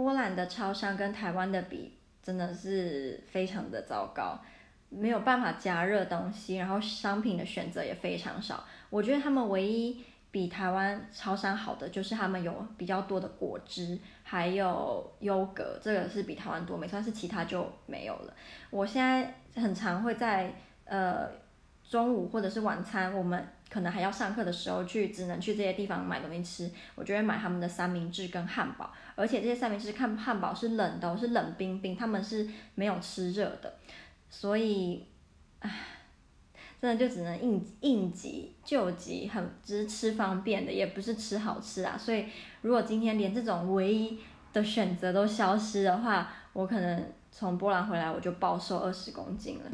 波兰的超商跟台湾的比，真的是非常的糟糕，没有办法加热东西，然后商品的选择也非常少。我觉得他们唯一比台湾超商好的，就是他们有比较多的果汁，还有优格，这个是比台湾多，没错，是其他就没有了。我现在很常会在呃中午或者是晚餐，我们可能还要上课的时候去，只能去这些地方买东西吃。我就会买他们的三明治跟汉堡，而且这些三明治看汉堡是冷的，是冷冰冰，他们是没有吃热的，所以，唉。真的就只能应应急救急，很只是吃方便的，也不是吃好吃啊。所以如果今天连这种唯一的选择都消失的话，我可能从波兰回来我就暴瘦二十公斤了。